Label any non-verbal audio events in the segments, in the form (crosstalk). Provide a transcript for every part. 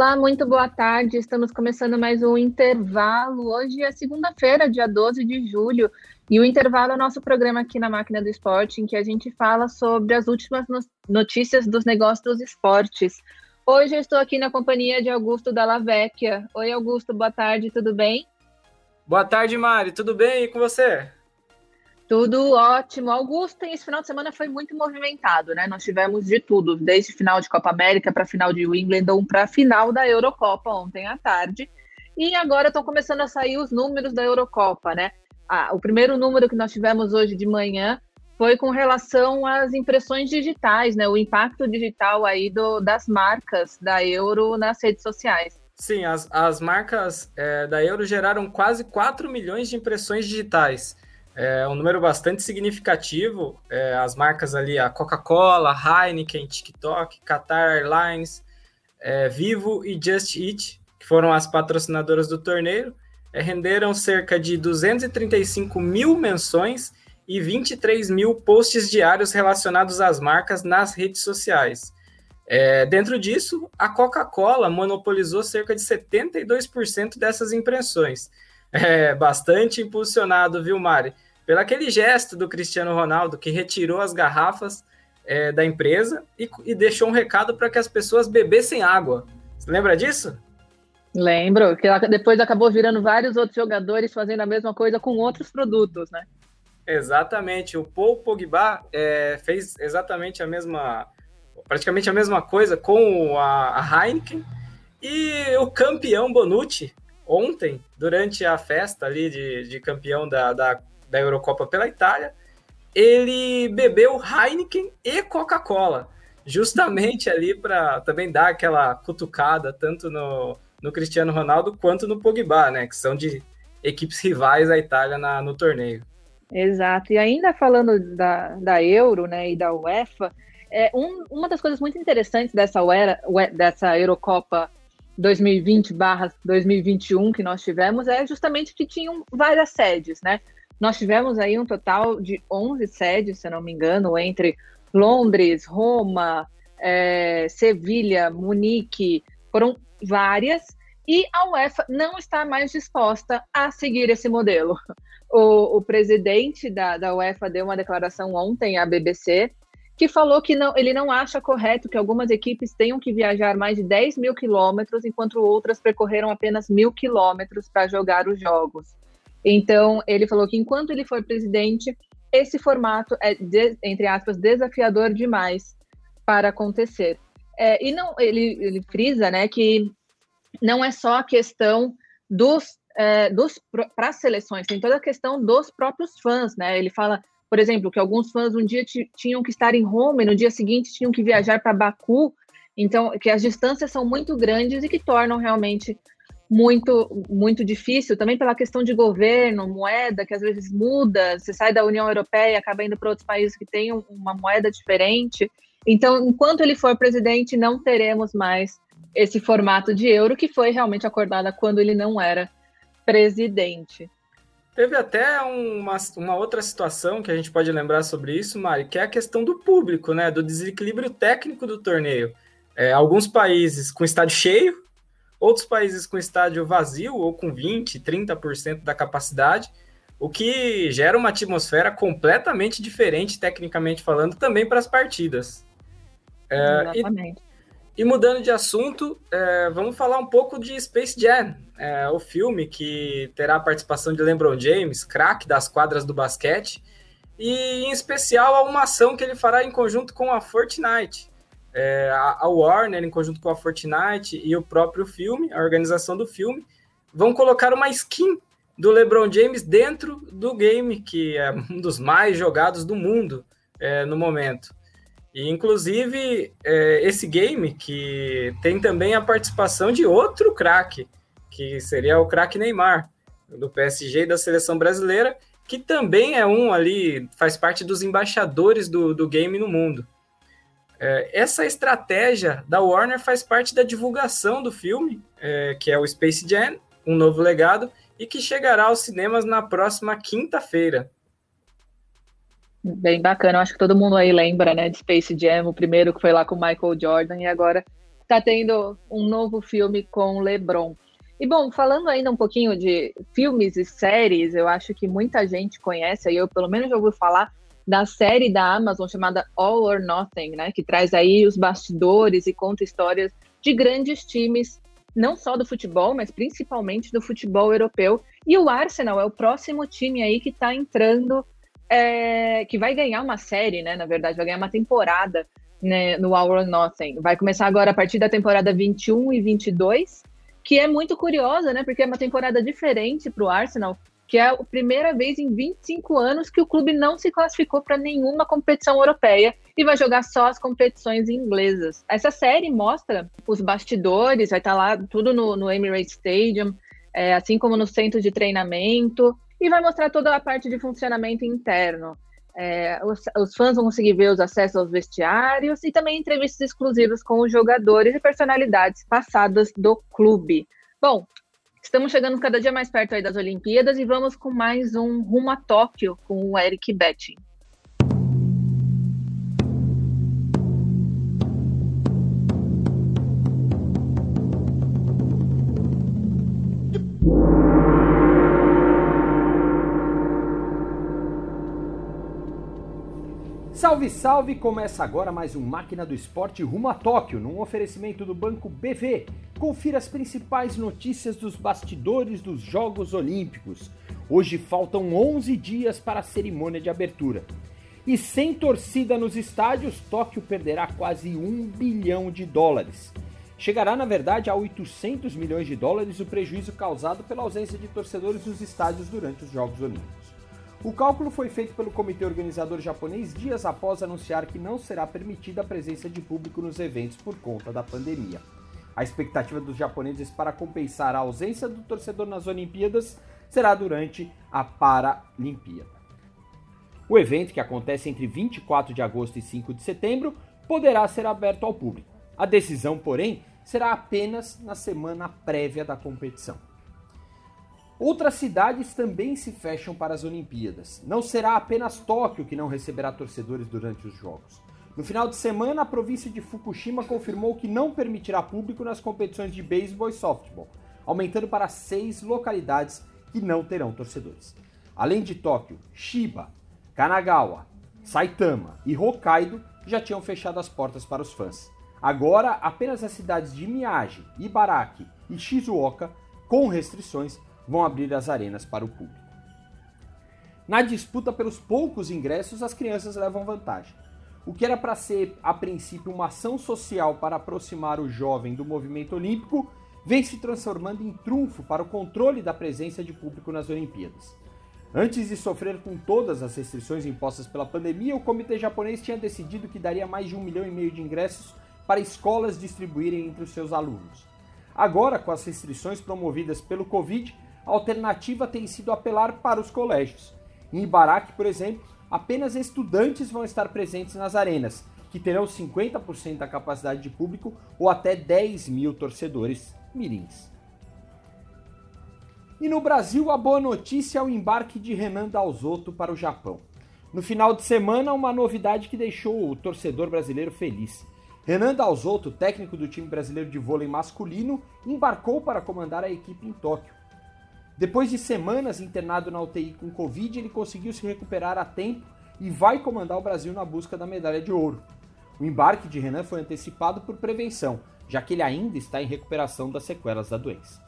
Olá, muito boa tarde. Estamos começando mais um intervalo. Hoje é segunda-feira, dia 12 de julho, e o intervalo é o nosso programa aqui na Máquina do Esporte, em que a gente fala sobre as últimas notícias dos negócios dos esportes. Hoje eu estou aqui na companhia de Augusto Dalla Vecchia. Oi, Augusto, boa tarde, tudo bem? Boa tarde, Mari, tudo bem? E com você? Tudo ótimo. Augusto, esse final de semana foi muito movimentado, né? Nós tivemos de tudo, desde final de Copa América para final de Wimbledon para final da Eurocopa ontem à tarde. E agora estão começando a sair os números da Eurocopa, né? Ah, o primeiro número que nós tivemos hoje de manhã foi com relação às impressões digitais, né? O impacto digital aí do, das marcas da Euro nas redes sociais. Sim, as, as marcas é, da Euro geraram quase 4 milhões de impressões digitais. É um número bastante significativo. É, as marcas ali, a Coca-Cola, Heineken, TikTok, Qatar Airlines, é, Vivo e Just Eat, que foram as patrocinadoras do torneio, é, renderam cerca de 235 mil menções e 23 mil posts diários relacionados às marcas nas redes sociais. É, dentro disso, a Coca-Cola monopolizou cerca de 72% dessas impressões. É bastante impulsionado, viu, Mari? Pelo aquele gesto do Cristiano Ronaldo que retirou as garrafas é, da empresa e, e, deixou um recado para que as pessoas bebessem água. Você lembra disso? Lembro, que depois acabou virando vários outros jogadores fazendo a mesma coisa com outros produtos, né? Exatamente. O Paul Pogba é, fez exatamente a mesma, praticamente a mesma coisa com a, a Heineken e o campeão Bonucci ontem, durante a festa ali de, de campeão da, da da Eurocopa pela Itália, ele bebeu Heineken e Coca-Cola, justamente ali para também dar aquela cutucada tanto no, no Cristiano Ronaldo quanto no Pogba, né, que são de equipes rivais da Itália na, no torneio. Exato, e ainda falando da, da Euro né, e da UEFA, é, um, uma das coisas muito interessantes dessa, Uera, dessa Eurocopa 2020/2021 que nós tivemos é justamente que tinham várias sedes, né? Nós tivemos aí um total de 11 sedes, se não me engano, entre Londres, Roma, é, Sevilha, Munique, foram várias, e a UEFA não está mais disposta a seguir esse modelo. O, o presidente da, da UEFA deu uma declaração ontem à BBC que falou que não, ele não acha correto que algumas equipes tenham que viajar mais de 10 mil quilômetros, enquanto outras percorreram apenas mil quilômetros para jogar os jogos. Então, ele falou que enquanto ele for presidente, esse formato é, de, entre aspas, desafiador demais para acontecer. É, e não, ele, ele frisa, né, que não é só a questão dos, é, dos para as seleções, tem toda a questão dos próprios fãs, né? Ele fala, por exemplo, que alguns fãs um dia tinham que estar em Roma e no dia seguinte tinham que viajar para Baku, então que as distâncias são muito grandes e que tornam realmente muito muito difícil, também pela questão de governo, moeda, que às vezes muda, você sai da União Europeia e acaba indo para outros países que têm uma moeda diferente. Então, enquanto ele for presidente, não teremos mais esse formato de euro que foi realmente acordada quando ele não era presidente. Teve até uma, uma outra situação que a gente pode lembrar sobre isso, Mari, que é a questão do público, né? Do desequilíbrio técnico do torneio. É, alguns países com estádio cheio, Outros países com estádio vazio ou com 20, 30% da capacidade, o que gera uma atmosfera completamente diferente, tecnicamente falando, também para as partidas. É, e, e, mudando de assunto, é, vamos falar um pouco de Space Jam, é, o filme que terá a participação de LeBron James, craque das quadras do basquete, e em especial uma ação que ele fará em conjunto com a Fortnite é, a, Warner, em conjunto com a Fortnite e o próprio filme, a organização do filme, vão colocar uma skin do LeBron James dentro do game, que é um dos mais jogados do mundo é, no momento. E, inclusive, é, esse game que tem também a participação de outro craque, que seria o craque Neymar, do PSG e da seleção brasileira, que também é um ali, faz parte dos embaixadores do, do game no mundo. É, essa estratégia da Warner faz parte da divulgação do filme, é, que é o Space Jam, um novo legado, e que chegará aos cinemas na próxima quinta-feira. Bem bacana, eu acho que todo mundo aí lembra, né, de Space Jam, o primeiro que foi lá com Michael Jordan, e agora tá tendo um novo filme com LeBron. E bom, falando ainda um pouquinho de filmes e séries, eu acho que muita gente conhece, eu pelo menos já ouvi falar da série da Amazon chamada All or Nothing, né, que traz aí os bastidores e conta histórias de grandes times, não só do futebol, mas principalmente do futebol europeu. E o Arsenal é o próximo time aí que está entrando, é, que vai ganhar uma série, né, na verdade, vai ganhar uma temporada né, no All or Nothing. Vai começar agora a partir da temporada 21 e 22 que é muito curiosa, né? Porque é uma temporada diferente para o Arsenal, que é a primeira vez em 25 anos que o clube não se classificou para nenhuma competição europeia e vai jogar só as competições inglesas. Essa série mostra os bastidores, vai estar tá lá tudo no, no Emirates Stadium, é, assim como no centro de treinamento, e vai mostrar toda a parte de funcionamento interno. É, os, os, fãs vão conseguir ver os acessos aos vestiários e também entrevistas exclusivas com os jogadores e personalidades passadas do clube. Bom, estamos chegando cada dia mais perto das Olimpíadas e vamos com mais um Rumo a Tóquio com o Eric Betting. Salve, salve! Começa agora mais um Máquina do Esporte rumo a Tóquio, num oferecimento do Banco BV. Confira as principais notícias dos bastidores dos Jogos Olímpicos. Hoje faltam 11 dias para a cerimônia de abertura. E sem torcida nos estádios, Tóquio perderá quase 1 bilhão de dólares. Chegará, na verdade, a 800 milhões de dólares o prejuízo causado pela ausência de torcedores nos estádios durante os Jogos Olímpicos. O cálculo foi feito pelo comitê organizador japonês dias após anunciar que não será permitida a presença de público nos eventos por conta da pandemia. A expectativa dos japoneses para compensar a ausência do torcedor nas Olimpíadas será durante a Paralimpíada. O evento, que acontece entre 24 de agosto e 5 de setembro, poderá ser aberto ao público. A decisão, porém, será apenas na semana prévia da competição. Outras cidades também se fecham para as Olimpíadas. Não será apenas Tóquio que não receberá torcedores durante os Jogos. No final de semana, a província de Fukushima confirmou que não permitirá público nas competições de beisebol e softball, aumentando para seis localidades que não terão torcedores. Além de Tóquio, Shiba, Kanagawa, Saitama e Hokkaido já tinham fechado as portas para os fãs. Agora, apenas as cidades de Miyagi, Ibaraki e Shizuoka, com restrições, vão abrir as arenas para o público. Na disputa pelos poucos ingressos, as crianças levam vantagem. O que era para ser, a princípio, uma ação social para aproximar o jovem do movimento olímpico, vem se transformando em trunfo para o controle da presença de público nas Olimpíadas. Antes de sofrer com todas as restrições impostas pela pandemia, o comitê japonês tinha decidido que daria mais de um milhão e meio de ingressos para escolas distribuírem entre os seus alunos. Agora, com as restrições promovidas pelo Covid, alternativa tem sido apelar para os colégios. Em Ibaraki, por exemplo, apenas estudantes vão estar presentes nas arenas, que terão 50% da capacidade de público ou até 10 mil torcedores mirins. E no Brasil, a boa notícia é o embarque de Renan Dalzotto para o Japão. No final de semana, uma novidade que deixou o torcedor brasileiro feliz. Renan Dalzotto, técnico do time brasileiro de vôlei masculino, embarcou para comandar a equipe em Tóquio. Depois de semanas internado na UTI com Covid, ele conseguiu se recuperar a tempo e vai comandar o Brasil na busca da medalha de ouro. O embarque de Renan foi antecipado por prevenção, já que ele ainda está em recuperação das sequelas da doença.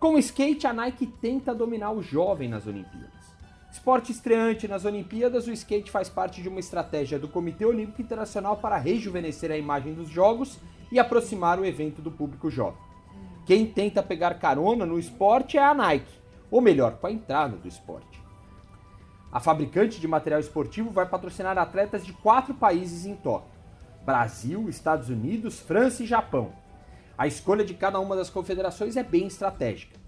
Com o skate, a Nike tenta dominar o jovem nas Olimpíadas. Esporte estreante nas Olimpíadas, o skate faz parte de uma estratégia do Comitê Olímpico Internacional para rejuvenescer a imagem dos Jogos e aproximar o evento do público jovem. Quem tenta pegar carona no esporte é a Nike, ou melhor, com a entrada do esporte. A fabricante de material esportivo vai patrocinar atletas de quatro países em Tóquio: Brasil, Estados Unidos, França e Japão. A escolha de cada uma das confederações é bem estratégica.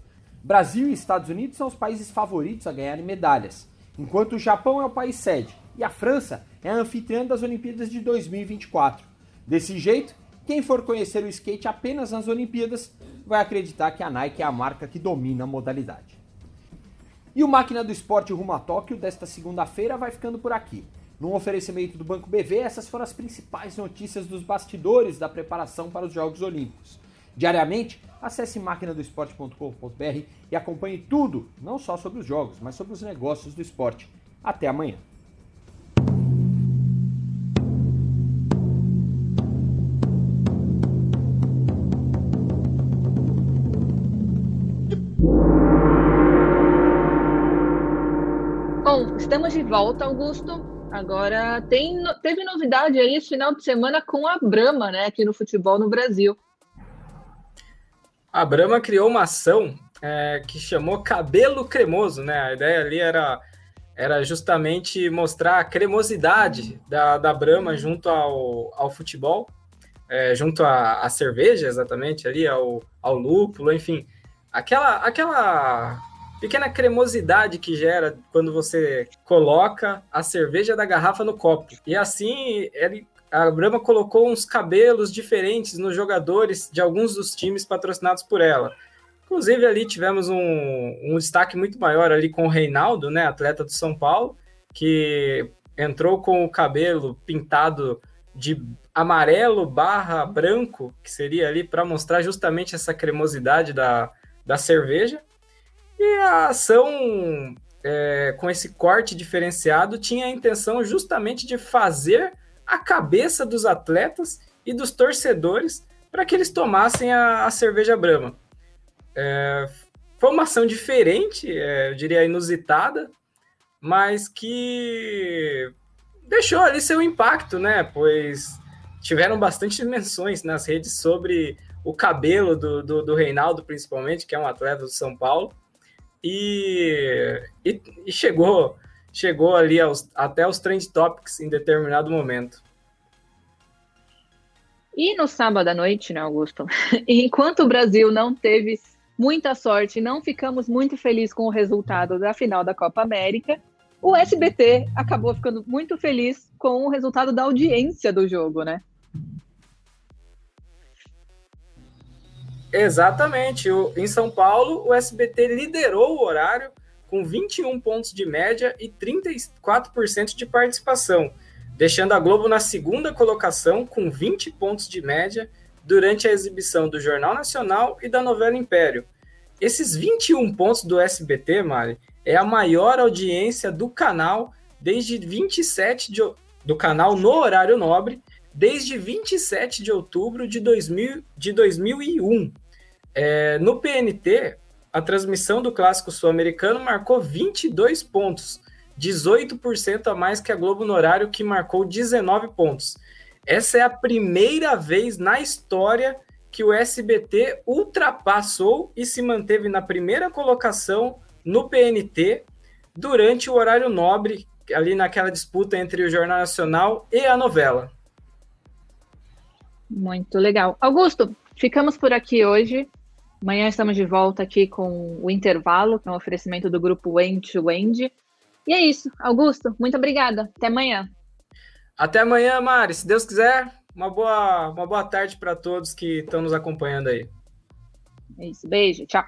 Brasil e Estados Unidos são os países favoritos a ganharem medalhas, enquanto o Japão é o país sede e a França é a anfitriã das Olimpíadas de 2024. Desse jeito, quem for conhecer o skate apenas nas Olimpíadas vai acreditar que a Nike é a marca que domina a modalidade. E o Máquina do Esporte rumo a Tóquio desta segunda-feira vai ficando por aqui. Num oferecimento do Banco BV, essas foram as principais notícias dos bastidores da preparação para os Jogos Olímpicos. Diariamente, acesse máquinadoesporte.com.br e acompanhe tudo, não só sobre os jogos, mas sobre os negócios do esporte. Até amanhã. Bom, estamos de volta, Augusto. Agora tem, teve novidade aí esse final de semana com a Brahma, né, aqui no futebol no Brasil. A Brahma criou uma ação é, que chamou Cabelo Cremoso, né? A ideia ali era, era justamente mostrar a cremosidade da, da Brahma junto ao, ao futebol, é, junto à, à cerveja, exatamente, ali, ao, ao lúpulo, enfim. Aquela, aquela pequena cremosidade que gera quando você coloca a cerveja da garrafa no copo. E assim, ele, a Brahma colocou uns cabelos diferentes nos jogadores de alguns dos times patrocinados por ela. Inclusive, ali tivemos um, um destaque muito maior ali com o Reinaldo, né, atleta do São Paulo, que entrou com o cabelo pintado de amarelo barra branco, que seria ali para mostrar justamente essa cremosidade da, da cerveja. E a ação é, com esse corte diferenciado tinha a intenção justamente de fazer a cabeça dos atletas e dos torcedores para que eles tomassem a, a cerveja Brahma. É, foi uma ação diferente, é, eu diria inusitada, mas que deixou ali seu impacto, né? Pois tiveram bastante menções nas redes sobre o cabelo do, do, do Reinaldo, principalmente, que é um atleta do São Paulo e, e, e chegou chegou ali aos, até os trend topics em determinado momento. E no sábado à noite, né, Augusto? (laughs) Enquanto o Brasil não teve muita sorte, não ficamos muito felizes com o resultado da final da Copa América, o SBT acabou ficando muito feliz com o resultado da audiência do jogo, né? Exatamente. O, em São Paulo, o SBT liderou o horário com 21 pontos de média e 34% de participação, deixando a Globo na segunda colocação com 20 pontos de média durante a exibição do Jornal Nacional e da novela Império. Esses 21 pontos do SBT, Mari, é a maior audiência do canal desde 27 de, do canal no horário nobre desde 27 de outubro de, 2000, de 2001. É, no PNT, a transmissão do Clássico Sul-Americano marcou 22 pontos, 18% a mais que a Globo no horário, que marcou 19 pontos. Essa é a primeira vez na história que o SBT ultrapassou e se manteve na primeira colocação no PNT durante o horário nobre, ali naquela disputa entre o Jornal Nacional e a novela. Muito legal. Augusto, ficamos por aqui hoje. Amanhã estamos de volta aqui com o intervalo, que é um oferecimento do grupo End to End. E é isso. Augusto, muito obrigada. Até amanhã. Até amanhã, Mari. Se Deus quiser, uma boa, uma boa tarde para todos que estão nos acompanhando aí. É isso. Beijo. Tchau.